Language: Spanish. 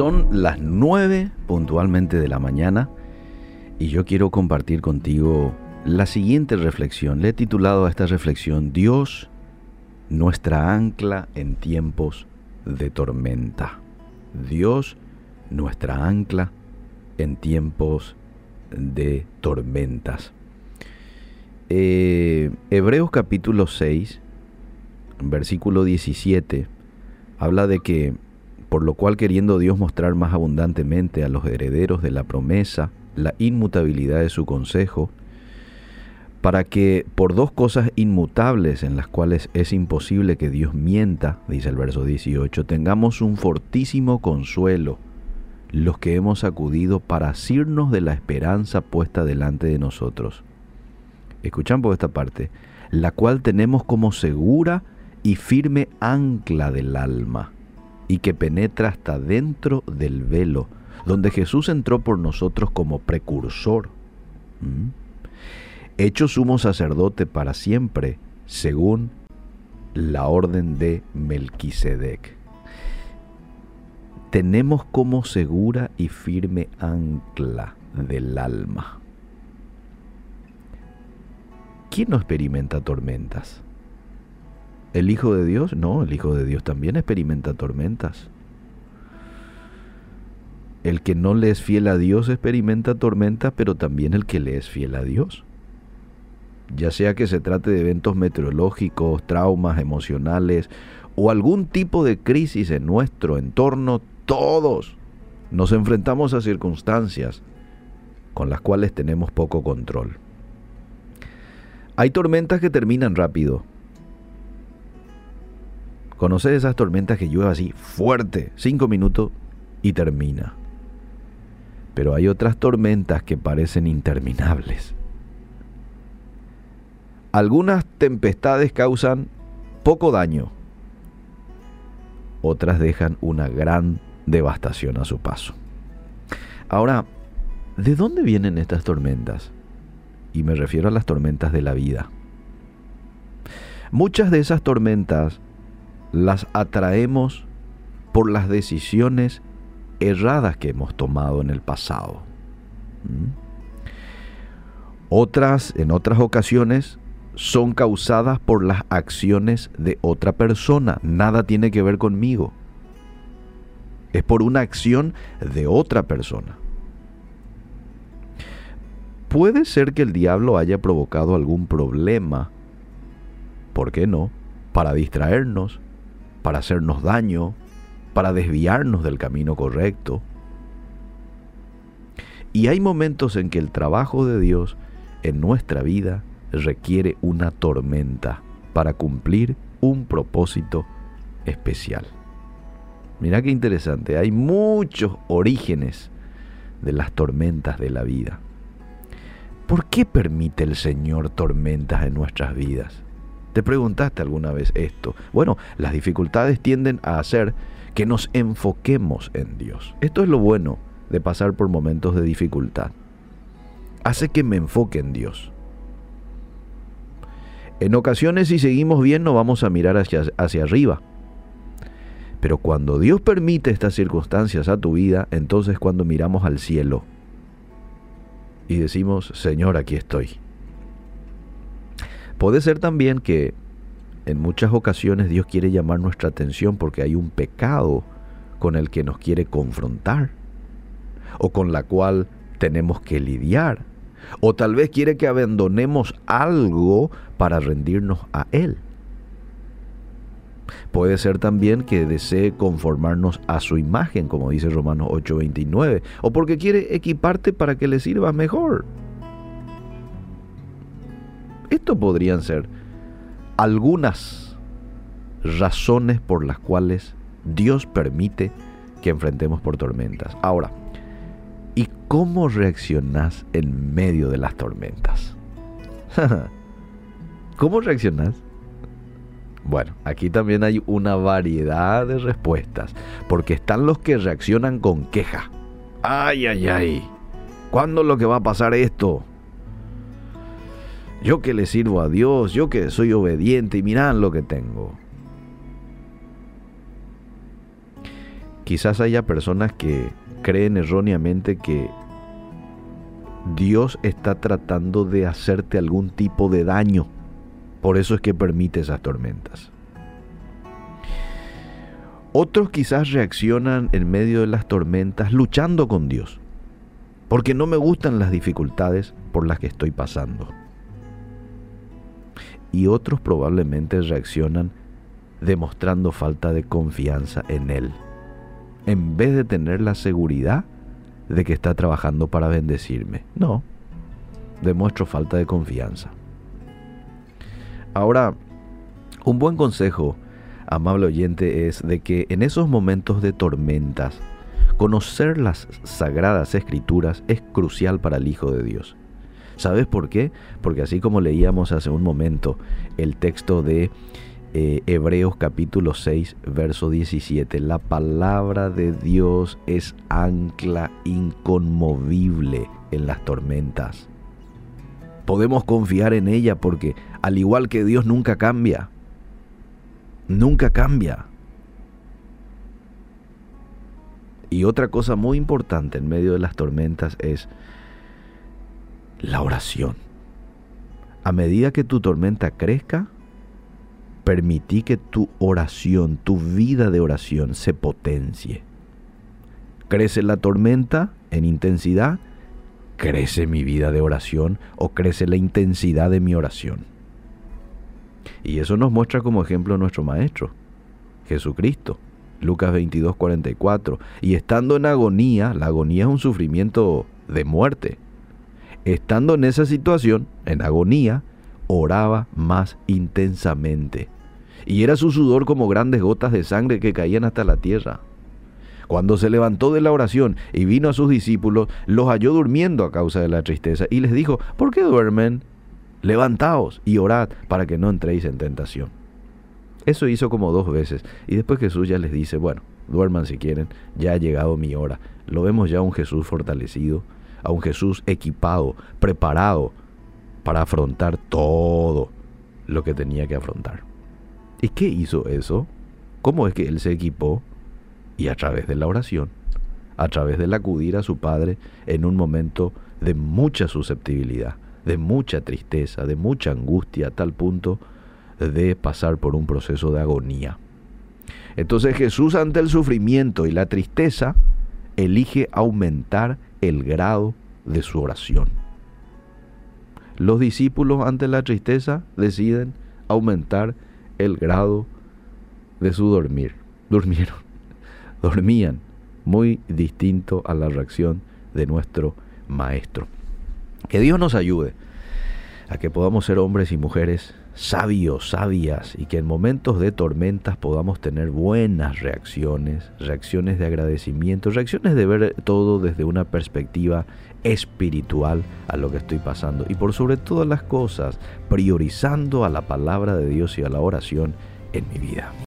Son las 9 puntualmente de la mañana y yo quiero compartir contigo la siguiente reflexión. Le he titulado a esta reflexión Dios, nuestra ancla en tiempos de tormenta. Dios, nuestra ancla en tiempos de tormentas. Eh, Hebreos capítulo 6, versículo 17, habla de que por lo cual queriendo Dios mostrar más abundantemente a los herederos de la promesa la inmutabilidad de su consejo, para que por dos cosas inmutables en las cuales es imposible que Dios mienta, dice el verso 18, tengamos un fortísimo consuelo los que hemos acudido para asirnos de la esperanza puesta delante de nosotros. Escuchan por esta parte, la cual tenemos como segura y firme ancla del alma y que penetra hasta dentro del velo, donde Jesús entró por nosotros como precursor, hecho sumo sacerdote para siempre, según la orden de Melquisedec. Tenemos como segura y firme ancla del alma. ¿Quién no experimenta tormentas? ¿El Hijo de Dios? No, el Hijo de Dios también experimenta tormentas. El que no le es fiel a Dios experimenta tormentas, pero también el que le es fiel a Dios. Ya sea que se trate de eventos meteorológicos, traumas emocionales o algún tipo de crisis en nuestro entorno, todos nos enfrentamos a circunstancias con las cuales tenemos poco control. Hay tormentas que terminan rápido, Conoces esas tormentas que llueve así fuerte, cinco minutos y termina. Pero hay otras tormentas que parecen interminables. Algunas tempestades causan poco daño, otras dejan una gran devastación a su paso. Ahora, ¿de dónde vienen estas tormentas? Y me refiero a las tormentas de la vida. Muchas de esas tormentas las atraemos por las decisiones erradas que hemos tomado en el pasado. ¿Mm? Otras, en otras ocasiones, son causadas por las acciones de otra persona. Nada tiene que ver conmigo. Es por una acción de otra persona. Puede ser que el diablo haya provocado algún problema, ¿por qué no? Para distraernos, para hacernos daño, para desviarnos del camino correcto. Y hay momentos en que el trabajo de Dios en nuestra vida requiere una tormenta para cumplir un propósito especial. Mira qué interesante, hay muchos orígenes de las tormentas de la vida. ¿Por qué permite el Señor tormentas en nuestras vidas? ¿Te preguntaste alguna vez esto? Bueno, las dificultades tienden a hacer que nos enfoquemos en Dios. Esto es lo bueno de pasar por momentos de dificultad. Hace que me enfoque en Dios. En ocasiones si seguimos bien no vamos a mirar hacia, hacia arriba. Pero cuando Dios permite estas circunstancias a tu vida, entonces cuando miramos al cielo y decimos, Señor, aquí estoy. Puede ser también que en muchas ocasiones Dios quiere llamar nuestra atención porque hay un pecado con el que nos quiere confrontar o con la cual tenemos que lidiar. O tal vez quiere que abandonemos algo para rendirnos a Él. Puede ser también que desee conformarnos a su imagen, como dice Romanos 8:29, o porque quiere equiparte para que le sirva mejor. Esto podrían ser algunas razones por las cuales Dios permite que enfrentemos por tormentas. Ahora, ¿y cómo reaccionás en medio de las tormentas? ¿Cómo reaccionás? Bueno, aquí también hay una variedad de respuestas, porque están los que reaccionan con queja. Ay, ay, ay. ¿Cuándo lo que va a pasar esto? Yo que le sirvo a Dios, yo que soy obediente y mirad lo que tengo. Quizás haya personas que creen erróneamente que Dios está tratando de hacerte algún tipo de daño. Por eso es que permite esas tormentas. Otros quizás reaccionan en medio de las tormentas luchando con Dios, porque no me gustan las dificultades por las que estoy pasando. Y otros probablemente reaccionan demostrando falta de confianza en Él, en vez de tener la seguridad de que está trabajando para bendecirme. No, demuestro falta de confianza. Ahora, un buen consejo amable oyente, es de que en esos momentos de tormentas, conocer las sagradas escrituras es crucial para el Hijo de Dios. ¿Sabes por qué? Porque así como leíamos hace un momento el texto de eh, Hebreos capítulo 6, verso 17, la palabra de Dios es ancla inconmovible en las tormentas. Podemos confiar en ella porque al igual que Dios nunca cambia, nunca cambia. Y otra cosa muy importante en medio de las tormentas es la oración. A medida que tu tormenta crezca, permití que tu oración, tu vida de oración se potencie. Crece la tormenta en intensidad, crece mi vida de oración o crece la intensidad de mi oración. Y eso nos muestra como ejemplo nuestro Maestro, Jesucristo. Lucas 22, 44. Y estando en agonía, la agonía es un sufrimiento de muerte. Estando en esa situación, en agonía, oraba más intensamente. Y era su sudor como grandes gotas de sangre que caían hasta la tierra. Cuando se levantó de la oración y vino a sus discípulos, los halló durmiendo a causa de la tristeza y les dijo, ¿por qué duermen? levantaos y orad para que no entréis en tentación. Eso hizo como dos veces y después Jesús ya les dice, bueno, duerman si quieren, ya ha llegado mi hora. Lo vemos ya un Jesús fortalecido, a un Jesús equipado, preparado para afrontar todo lo que tenía que afrontar. ¿Y qué hizo eso? ¿Cómo es que él se equipó? Y a través de la oración, a través del acudir a su Padre en un momento de mucha susceptibilidad de mucha tristeza, de mucha angustia, a tal punto de pasar por un proceso de agonía. Entonces Jesús ante el sufrimiento y la tristeza elige aumentar el grado de su oración. Los discípulos ante la tristeza deciden aumentar el grado de su dormir. Durmieron, dormían, muy distinto a la reacción de nuestro Maestro. Que Dios nos ayude a que podamos ser hombres y mujeres sabios, sabias, y que en momentos de tormentas podamos tener buenas reacciones, reacciones de agradecimiento, reacciones de ver todo desde una perspectiva espiritual a lo que estoy pasando. Y por sobre todas las cosas, priorizando a la palabra de Dios y a la oración en mi vida.